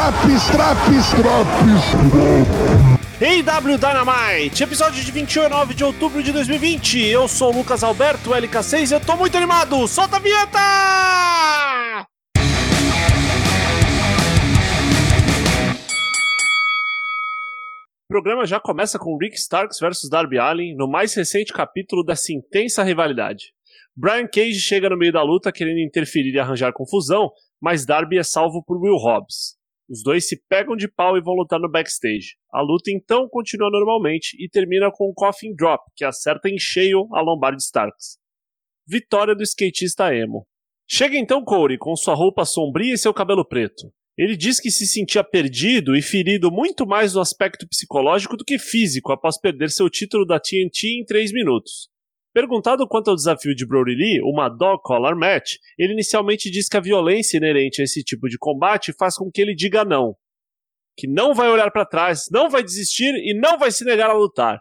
traps, traps, traps. Hey W Dynamite, episódio de 21 e 9 de outubro de 2020. Eu sou o Lucas Alberto, LK6, e eu tô muito animado. Solta a vinheta! O programa já começa com Rick Starks versus Darby Allin no mais recente capítulo dessa intensa rivalidade. Brian Cage chega no meio da luta querendo interferir e arranjar confusão, mas Darby é salvo por Will Hobbs. Os dois se pegam de pau e vão lutar no backstage. A luta então continua normalmente e termina com um coffin drop, que acerta em cheio a lombar de Starks. Vitória do skatista emo. Chega então Corey com sua roupa sombria e seu cabelo preto. Ele diz que se sentia perdido e ferido muito mais no aspecto psicológico do que físico após perder seu título da TNT em 3 minutos. Perguntado quanto ao desafio de Brody Lee, uma dog collar match, ele inicialmente diz que a violência inerente a esse tipo de combate faz com que ele diga não. Que não vai olhar para trás, não vai desistir e não vai se negar a lutar.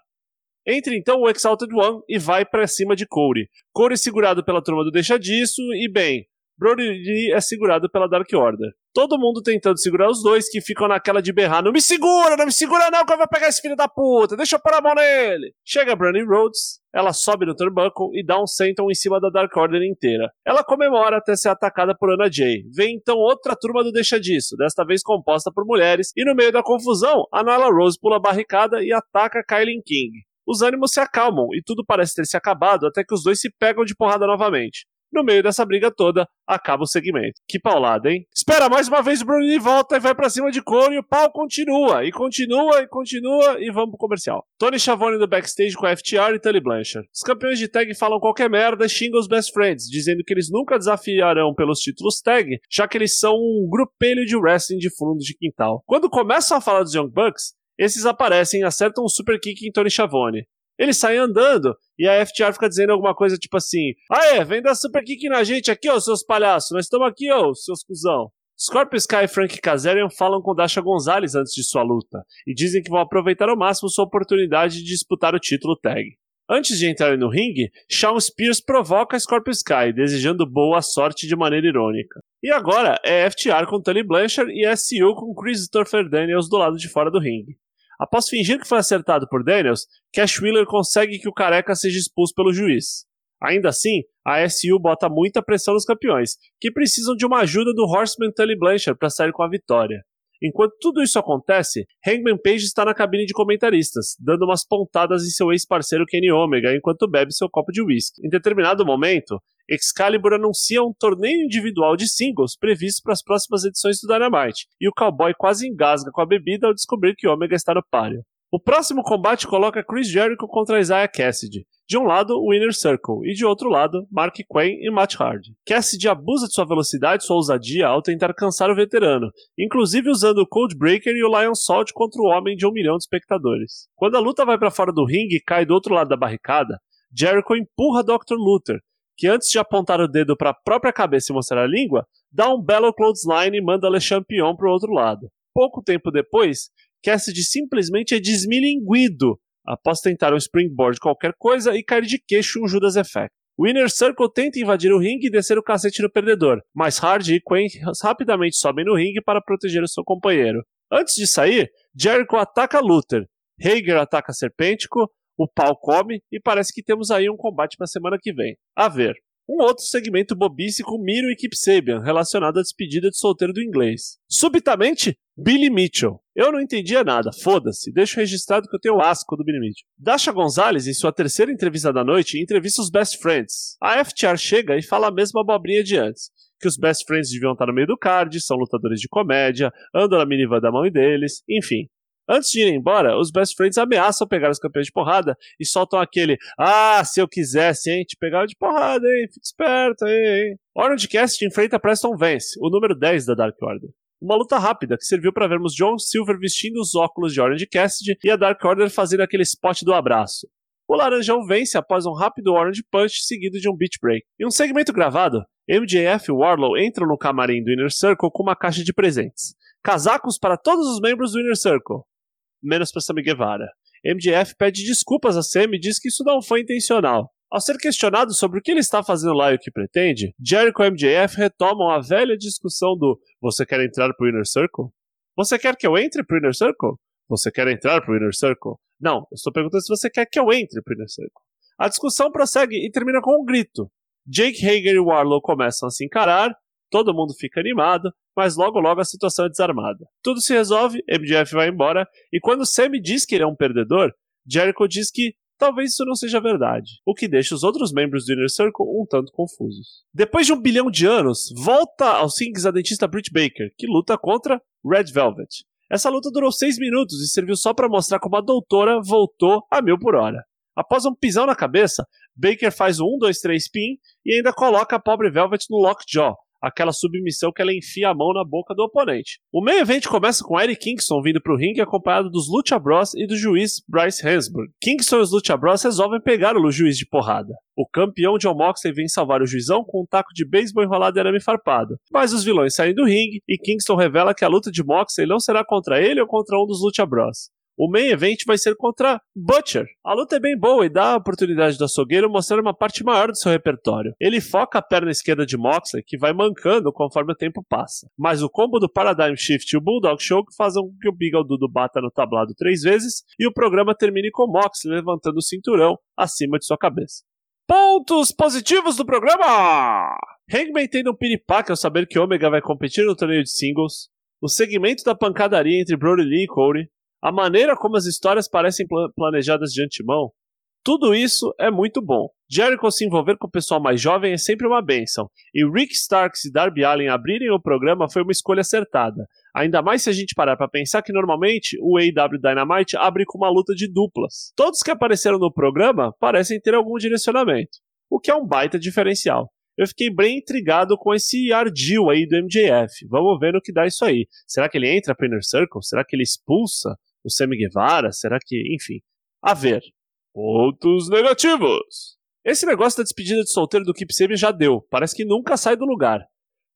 Entra então o Exalted One e vai para cima de Corey. Corey segurado pela turma do Deixa Disso e, bem, Brody Lee é segurado pela Dark Order. Todo mundo tentando segurar os dois que ficam naquela de berrar: Não me segura, não me segura, não, que eu vou pegar esse filho da puta, deixa eu pôr a mão nele. Chega Brandy Rhodes, ela sobe no turnbuckle e dá um senton em cima da Dark Order inteira. Ela comemora até ser atacada por Anna Jay. Vem então outra turma do Deixa Disso, desta vez composta por mulheres, e no meio da confusão, a Nyla Rose pula a barricada e ataca Kylie King. Os ânimos se acalmam e tudo parece ter se acabado até que os dois se pegam de porrada novamente. No meio dessa briga toda, acaba o segmento. Que paulada, hein? Espera, mais uma vez o Bruni volta e vai para cima de Cole e o pau continua, e continua, e continua, e vamos pro comercial. Tony Schiavone do backstage com a FTR e Tully Blanchard. Os campeões de tag falam qualquer merda e xingam os best friends, dizendo que eles nunca desafiarão pelos títulos tag, já que eles são um grupelho de wrestling de fundo de quintal. Quando começam a falar dos Young Bucks, esses aparecem e acertam um super kick em Tony Schiavone. Ele sai andando e a FTR fica dizendo alguma coisa tipo assim: é, vem dar super kick na gente aqui, ó, seus palhaços. Nós estamos aqui, ó, seus cuzão. Scorpio Sky e Frank Kazarian falam com Dasha Gonzalez antes de sua luta e dizem que vão aproveitar ao máximo sua oportunidade de disputar o título tag. Antes de entrarem no ringue, Shawn Spears provoca Scorpio Sky, desejando boa sorte de maneira irônica. E agora é FTR com Tully Blanchard e SU com Christopher Daniels do lado de fora do ringue. Após fingir que foi acertado por Daniels, Cash Wheeler consegue que o careca seja expulso pelo juiz. Ainda assim, a SU bota muita pressão nos campeões, que precisam de uma ajuda do Horseman Tully Blanchard para sair com a vitória. Enquanto tudo isso acontece, Hangman Page está na cabine de comentaristas, dando umas pontadas em seu ex-parceiro Kenny Omega enquanto bebe seu copo de whisky. Em determinado momento, Excalibur anuncia um torneio individual de singles previsto para as próximas edições do Dynamite, e o cowboy quase engasga com a bebida ao descobrir que Omega está no páreo. O próximo combate coloca Chris Jericho contra Isaiah Cassidy. De um lado, o Inner Circle, e de outro lado, Mark Quinn e Matt Hardy. Cassidy abusa de sua velocidade e sua ousadia ao tentar cansar o veterano, inclusive usando o Cold Breaker e o Lion Salt contra o homem de um milhão de espectadores. Quando a luta vai para fora do ringue e cai do outro lado da barricada, Jericho empurra Dr. Luther, que antes de apontar o dedo para a própria cabeça e mostrar a língua, dá um belo clothesline e manda Le Champion para o outro lado. Pouco tempo depois, Cassidy simplesmente é desmilinguido após tentar um springboard qualquer coisa e cair de queixo um Judas Effect. O Inner Circle tenta invadir o ringue e descer o cacete no perdedor, mas Hardy e Quinn rapidamente sobem no ringue para proteger o seu companheiro. Antes de sair, Jericho ataca Luther, Hager ataca Serpêntico, o pau come e parece que temos aí um combate para semana que vem. A ver. Um outro segmento bobice com Miro e Kip Sabian, relacionado à despedida de solteiro do inglês. Subitamente, Billy Mitchell. Eu não entendia nada, foda-se, deixo registrado que eu tenho asco do Billy Mitchell. Dasha Gonzalez, em sua terceira entrevista da noite, entrevista os Best Friends. A FTR chega e fala a mesma abobrinha de antes. Que os Best Friends deviam estar no meio do card, são lutadores de comédia, andam na minivan da mão deles, enfim. Antes de ir embora, os Best Friends ameaçam pegar os campeões de porrada e soltam aquele Ah, se eu quisesse, hein? Te pegar de porrada, hein? Fica esperto aí, hein? Orange Cast enfrenta Preston Vance, o número 10 da Dark Order. Uma luta rápida que serviu para vermos John Silver vestindo os óculos de Orange Cassidy e a Dark Order fazendo aquele spot do abraço. O Laranjão vence após um rápido Orange Punch seguido de um Beach Break. Em um segmento gravado, MJF e Warlow entram no camarim do Inner Circle com uma caixa de presentes. Casacos para todos os membros do Inner Circle menos para Sammy Guevara. MJF pede desculpas a Sam e diz que isso não foi intencional. Ao ser questionado sobre o que ele está fazendo lá e o que pretende, Jericho e MJF retomam a velha discussão do Você quer entrar pro Inner Circle? Você quer que eu entre pro Inner Circle? Você quer entrar pro Inner Circle? Não, eu estou perguntando se você quer que eu entre pro Inner Circle. A discussão prossegue e termina com um grito. Jake Hager e Warlow começam a se encarar, todo mundo fica animado, mas logo logo a situação é desarmada. Tudo se resolve, MJF vai embora, e quando Sammy diz que ele é um perdedor, Jericho diz que talvez isso não seja verdade, o que deixa os outros membros do Inner Circle um tanto confusos. Depois de um bilhão de anos, volta aos rings a dentista Britt Baker, que luta contra Red Velvet. Essa luta durou 6 minutos e serviu só para mostrar como a doutora voltou a mil por hora. Após um pisão na cabeça, Baker faz um 1, 2, 3 pin e ainda coloca a pobre Velvet no lockjaw, aquela submissão que ela enfia a mão na boca do oponente. O meio evento começa com Eric Kingston vindo pro ringue acompanhado dos Lucha Bros e do juiz Bryce Hansburg. Kingston e os Lucha Bros resolvem pegar o juiz de porrada. O campeão John Moxley vem salvar o juizão com um taco de beisebol enrolado em arame farpado. Mas os vilões saem do ringue e Kingston revela que a luta de Moxley não será contra ele ou contra um dos Lucha Bros. O main event vai ser contra Butcher. A luta é bem boa e dá a oportunidade do açougueiro mostrar uma parte maior do seu repertório. Ele foca a perna esquerda de Moxley, que vai mancando conforme o tempo passa. Mas o combo do Paradigm Shift e o Bulldog Show fazem com que o Big Dudu bata no tablado três vezes e o programa termine com Moxley levantando o cinturão acima de sua cabeça. Pontos positivos do programa! Hangman tendo um piripaque ao saber que Omega vai competir no torneio de singles, o segmento da pancadaria entre Brody Lee e Cody, a maneira como as histórias parecem planejadas de antemão, tudo isso é muito bom. Jericho se envolver com o pessoal mais jovem é sempre uma benção, e Rick Starks e Darby Allin abrirem o programa foi uma escolha acertada. Ainda mais se a gente parar para pensar que normalmente o AEW Dynamite abre com uma luta de duplas. Todos que apareceram no programa parecem ter algum direcionamento, o que é um baita diferencial. Eu fiquei bem intrigado com esse ardil aí do MJF. Vamos ver no que dá isso aí. Será que ele entra para Inner Circle? Será que ele expulsa o Sammy Guevara? Será que, enfim, a ver. Pontos negativos. Esse negócio da despedida de solteiro do Keep Sabian já deu. Parece que nunca sai do lugar.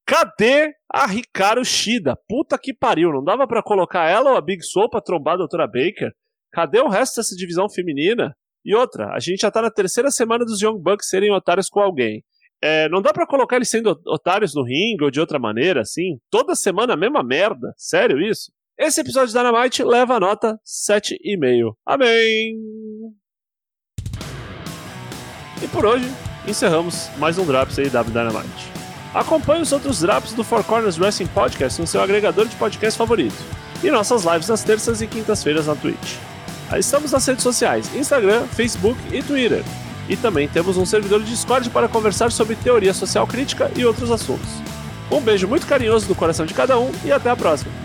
Cadê a Ricardo Shida? Puta que pariu. Não dava para colocar ela ou a Big Soul pra trombar a Doutora Baker? Cadê o resto dessa divisão feminina? E outra, a gente já tá na terceira semana dos Young Bucks serem otários com alguém. É, não dá para colocar eles sendo otários no ringue ou de outra maneira, assim? Toda semana a mesma merda. Sério isso? Esse episódio de Dynamite leva a nota 7,5. Amém! E por hoje, encerramos mais um Drops aí da Dynamite. Acompanhe os outros Drops do Four Corners Wrestling Podcast no seu agregador de podcast favorito. E nossas lives nas terças e quintas-feiras na Twitch. Estamos nas redes sociais, Instagram, Facebook e Twitter. E também temos um servidor de Discord para conversar sobre teoria social crítica e outros assuntos. Um beijo muito carinhoso do coração de cada um e até a próxima!